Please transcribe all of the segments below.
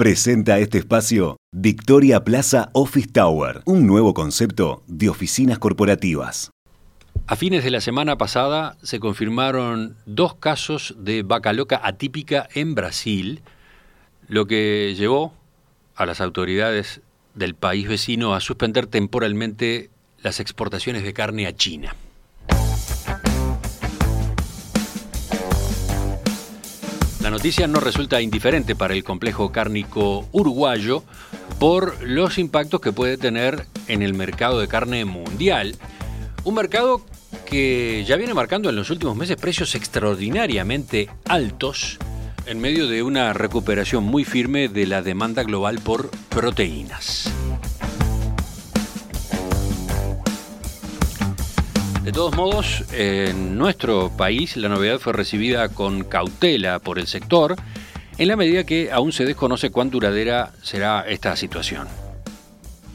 Presenta este espacio Victoria Plaza Office Tower, un nuevo concepto de oficinas corporativas. A fines de la semana pasada se confirmaron dos casos de vaca loca atípica en Brasil, lo que llevó a las autoridades del país vecino a suspender temporalmente las exportaciones de carne a China. La noticia no resulta indiferente para el complejo cárnico uruguayo por los impactos que puede tener en el mercado de carne mundial. Un mercado que ya viene marcando en los últimos meses precios extraordinariamente altos en medio de una recuperación muy firme de la demanda global por proteínas. De todos modos, en nuestro país la novedad fue recibida con cautela por el sector, en la medida que aún se desconoce cuán duradera será esta situación.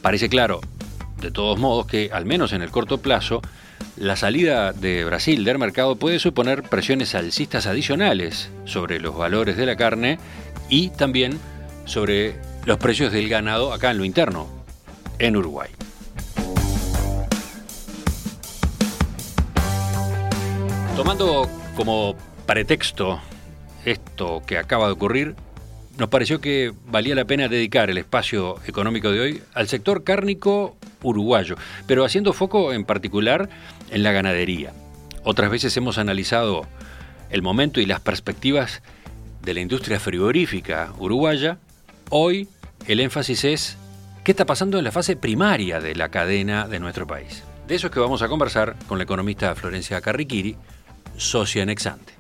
Parece claro, de todos modos, que al menos en el corto plazo, la salida de Brasil del mercado puede suponer presiones alcistas adicionales sobre los valores de la carne y también sobre los precios del ganado acá en lo interno, en Uruguay. Tomando como pretexto esto que acaba de ocurrir, nos pareció que valía la pena dedicar el espacio económico de hoy al sector cárnico uruguayo, pero haciendo foco en particular en la ganadería. Otras veces hemos analizado el momento y las perspectivas de la industria frigorífica uruguaya. Hoy el énfasis es qué está pasando en la fase primaria de la cadena de nuestro país. De eso es que vamos a conversar con la economista Florencia Carriquiri, socia en Exante.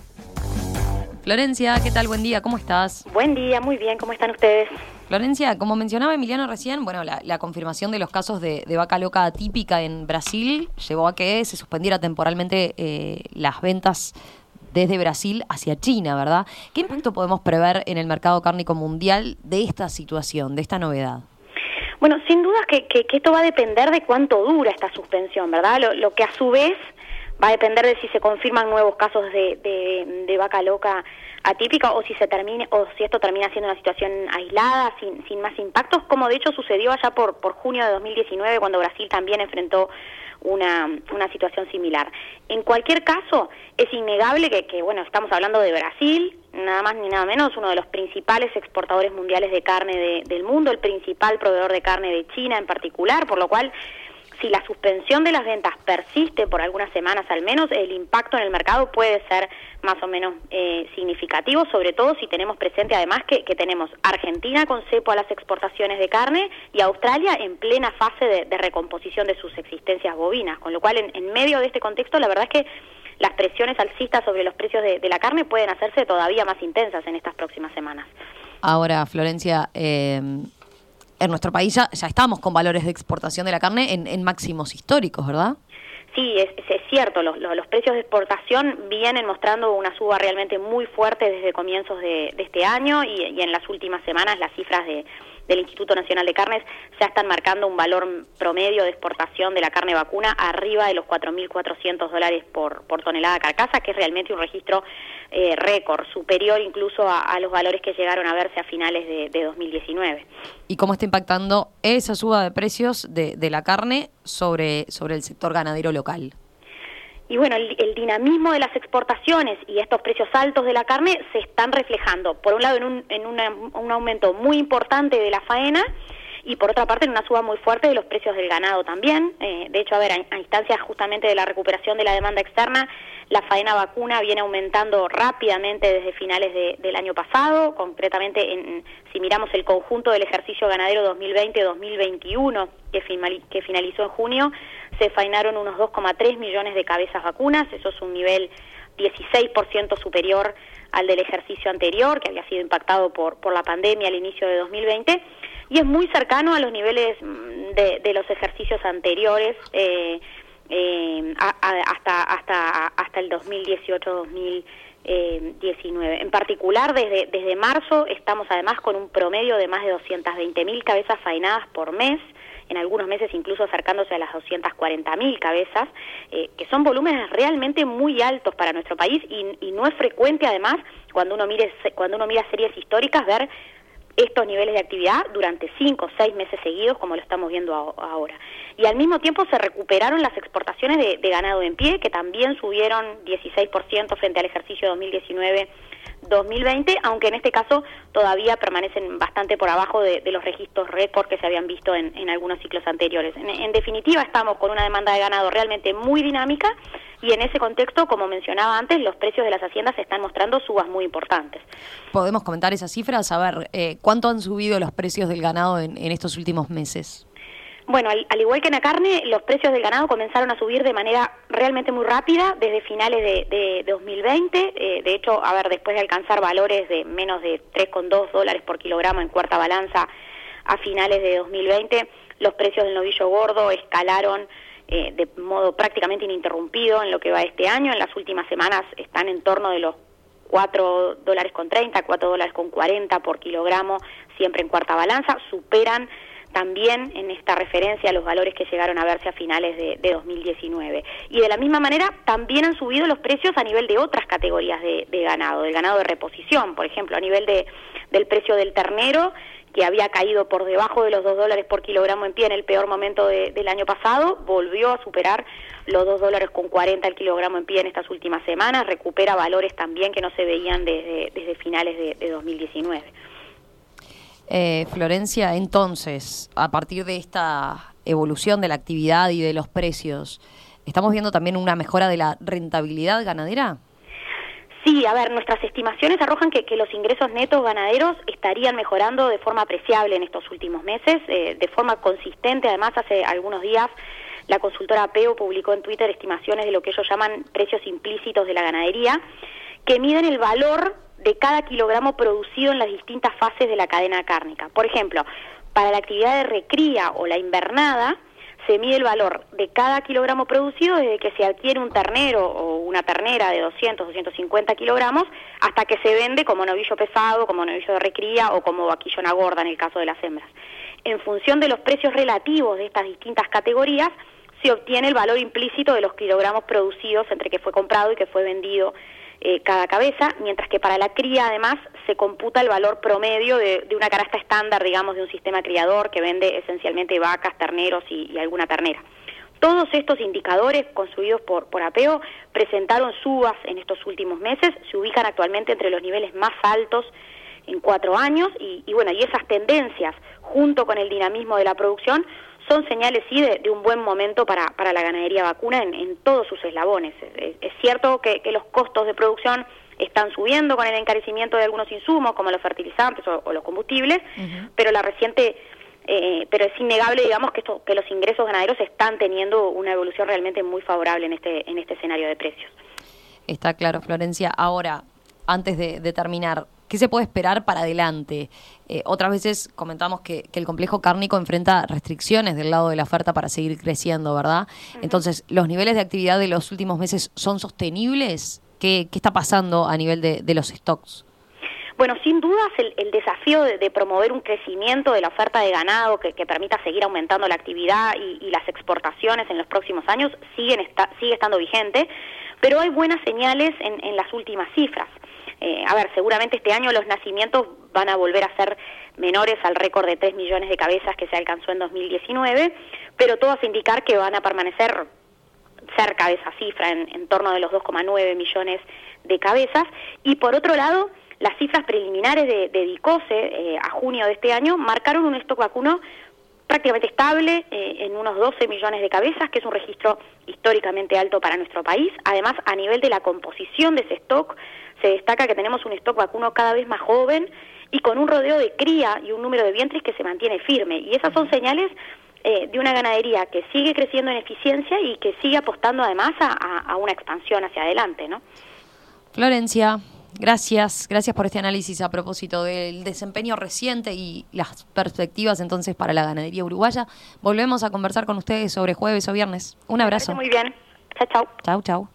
Florencia, ¿qué tal? Buen día, ¿cómo estás? Buen día, muy bien, ¿cómo están ustedes? Florencia, como mencionaba Emiliano recién, bueno, la, confirmación de los casos de, vaca loca atípica en Brasil llevó a que se suspendiera temporalmente eh, las ventas desde Brasil hacia China, ¿verdad? ¿Qué impacto podemos prever en el mercado cárnico mundial de esta situación, de esta novedad? Bueno, sin duda que, que, esto va a depender de cuánto dura esta suspensión, ¿verdad? lo que a su vez va a depender de si se confirman nuevos casos de, de, vaca loca atípica o si se termine o si esto termina siendo una situación aislada sin, sin más impactos como de hecho sucedió allá por por junio de 2019 cuando Brasil también enfrentó una, una situación similar. En cualquier caso, es innegable que, que, bueno, estamos hablando de Brasil, nada más ni nada menos, uno de los principales exportadores mundiales de carne del mundo, el principal proveedor de carne de China en particular, por lo cual si la suspensión de las ventas persiste por algunas semanas al menos, el impacto en el mercado puede ser más o menos eh, significativo, sobre todo si tenemos presente además que, tenemos Argentina con cepo a las exportaciones de carne y Australia en plena fase de, recomposición de sus existencias bovinas, con lo cual en, medio de este contexto la verdad es que las presiones alcistas sobre los precios de, la carne pueden hacerse todavía más intensas en estas próximas semanas. Ahora, Florencia, eh, en nuestro país ya, estamos con valores de exportación de la carne en, máximos históricos, ¿verdad? Sí, es, cierto, los, precios de exportación vienen mostrando una suba realmente muy fuerte desde comienzos de, este año y, en las últimas semanas las cifras de, del Instituto Nacional de Carnes ya están marcando un valor promedio de exportación de la carne vacuna arriba de los 4.400 dólares por, por tonelada carcasa, que es realmente un registro eh, récord, superior incluso a, los valores que llegaron a verse a finales de, de, 2019. ¿Y cómo está impactando esa suba de precios de, de la carne sobre, sobre el sector ganadero local? Y bueno, el, dinamismo de las exportaciones y estos precios altos de la carne se están reflejando, por un lado, en un, en un aumento muy importante de la faena y por otra parte en una suba muy fuerte de los precios del ganado también. Eh, de hecho, a ver, a, instancias justamente de la recuperación de la demanda externa, la faena vacuna viene aumentando rápidamente desde finales del año pasado, concretamente en, si miramos el conjunto del ejercicio ganadero 2020-2021 que, que finalizó en junio, se fainaron unos 2,3 millones de cabezas vacunas, eso es un nivel 16% superior al del ejercicio anterior, que había sido impactado por, por la pandemia al inicio de 2020, y es muy cercano a los niveles mm, de, los ejercicios anteriores eh, eh, hasta, hasta, hasta el 2018-2019. En particular, desde, desde marzo estamos además con un promedio de más de 220.000 cabezas faenadas por mes, en algunos meses incluso acercándose a las 240.000 cabezas, eh, que son volúmenes realmente muy altos para nuestro país y, no es frecuente además cuando uno mire cuando uno mira series históricas ver estos niveles de actividad durante cinco o seis meses seguidos, como lo estamos viendo ahora. Y al mismo tiempo se recuperaron las exportaciones de ganado en pie, que también subieron 16% frente al ejercicio 2019 2020, aunque en este caso todavía permanecen bastante por abajo de, los registros récord que se habían visto en, algunos ciclos anteriores. En, definitiva, estamos con una demanda de ganado realmente muy dinámica y en ese contexto, como mencionaba antes, los precios de las haciendas están mostrando subas muy importantes. ¿Podemos comentar esas cifras? A ver, eh, ¿cuánto han subido los precios del ganado en estos últimos meses? Bueno, al, igual que en la carne, los precios del ganado comenzaron a subir de manera realmente muy rápida desde finales de, 2020. Eh, de hecho, a ver, después de alcanzar valores de menos de 3,2 dólares por kilogramo en cuarta balanza a finales de 2020, los precios del novillo gordo escalaron eh, de modo prácticamente ininterrumpido en lo que va este año. En las últimas semanas están en torno de los 4 dólares con 30, 4 dólares con 40 por kilogramo, siempre en cuarta balanza, superan también en esta referencia a los valores que llegaron a verse a finales de, 2019. Y de la misma manera, también han subido los precios a nivel de otras categorías de, ganado, del ganado de reposición, por ejemplo, a nivel de, del precio del ternero, que había caído por debajo de los 2 dólares por kilogramo en pie en el peor momento del año pasado, volvió a superar los 2 dólares con 40 el kilogramo en pie en estas últimas semanas, recupera valores también que no se veían desde, desde finales de 2019. Eh, Florencia, entonces, a partir de esta evolución de la actividad y de los precios, ¿estamos viendo también una mejora de la rentabilidad ganadera? Sí, a ver, nuestras estimaciones arrojan que, los ingresos netos ganaderos estarían mejorando de forma apreciable en estos últimos meses, eh, de forma consistente. Además, hace algunos días la consultora APEO publicó en Twitter estimaciones de lo que ellos llaman precios implícitos de la ganadería, que miden el valor de cada kilogramo producido en las distintas fases de la cadena cárnica. Por ejemplo, para la actividad de recría o la invernada, se mide el valor de cada kilogramo producido desde que se adquiere un ternero o una ternera de 200, 250 kilogramos hasta que se vende como novillo pesado, como novillo de recría o como vaquillona gorda en el caso de las hembras. En función de los precios relativos de estas distintas categorías, se obtiene el valor implícito de los kilogramos producidos entre que fue comprado y que fue vendido eh, cada cabeza, mientras que para la cría además se computa el valor promedio de, una canasta estándar, digamos, de un sistema criador que vende esencialmente vacas, terneros y, alguna ternera. Todos estos indicadores construidos por, por APEO presentaron subas en estos últimos meses, se ubican actualmente entre los niveles más altos en cuatro años y, y bueno, y esas tendencias junto con el dinamismo de la producción son señales, sí, de, un buen momento para, para la ganadería vacuna en, todos sus eslabones. Es, cierto que, los costos de producción están subiendo con el encarecimiento de algunos insumos, como los fertilizantes o, los combustibles, pero la reciente... Eh, pero es innegable, digamos, que, esto, que los ingresos ganaderos están teniendo una evolución realmente muy favorable en este, en este escenario de precios. Está claro, Florencia. Ahora, antes de terminar, ¿Qué se puede esperar para adelante? Eh, otras veces comentamos que, el complejo cárnico enfrenta restricciones del lado de la oferta para seguir creciendo, ¿verdad? Entonces, ¿los niveles de actividad de los últimos meses son sostenibles? ¿Qué, está pasando a nivel de, los stocks? Bueno, sin dudas el, desafío de, promover un crecimiento de la oferta de ganado que, permita seguir aumentando la actividad y, las exportaciones en los próximos años siguen sigue estando vigente, pero hay buenas señales en las últimas cifras. Eh, a ver, seguramente este año los nacimientos van a volver a ser menores al récord de 3 millones de cabezas que se alcanzó en 2019, pero todo hace indicar que van a permanecer cerca de esa cifra, en, torno de los 2,9 millones de cabezas. Y por otro lado, las cifras preliminares de, DICOSE eh, a junio de este año marcaron un stock vacuno prácticamente estable eh, en unos 12 millones de cabezas, que es un registro históricamente alto para nuestro país. Además, a nivel de la composición de ese stock, se destaca que tenemos un stock vacuno cada vez más joven y con un rodeo de cría y un número de vientres que se mantiene firme. Y esas son señales eh, de una ganadería que sigue creciendo en eficiencia y que sigue apostando además a, a una expansión hacia adelante, ¿no? Florencia, Gracias, gracias por este análisis a propósito del desempeño reciente y las perspectivas entonces para la ganadería uruguaya. Volvemos a conversar con ustedes sobre jueves o viernes. Un abrazo. Muy bien. Chao, chao. Chao, chao.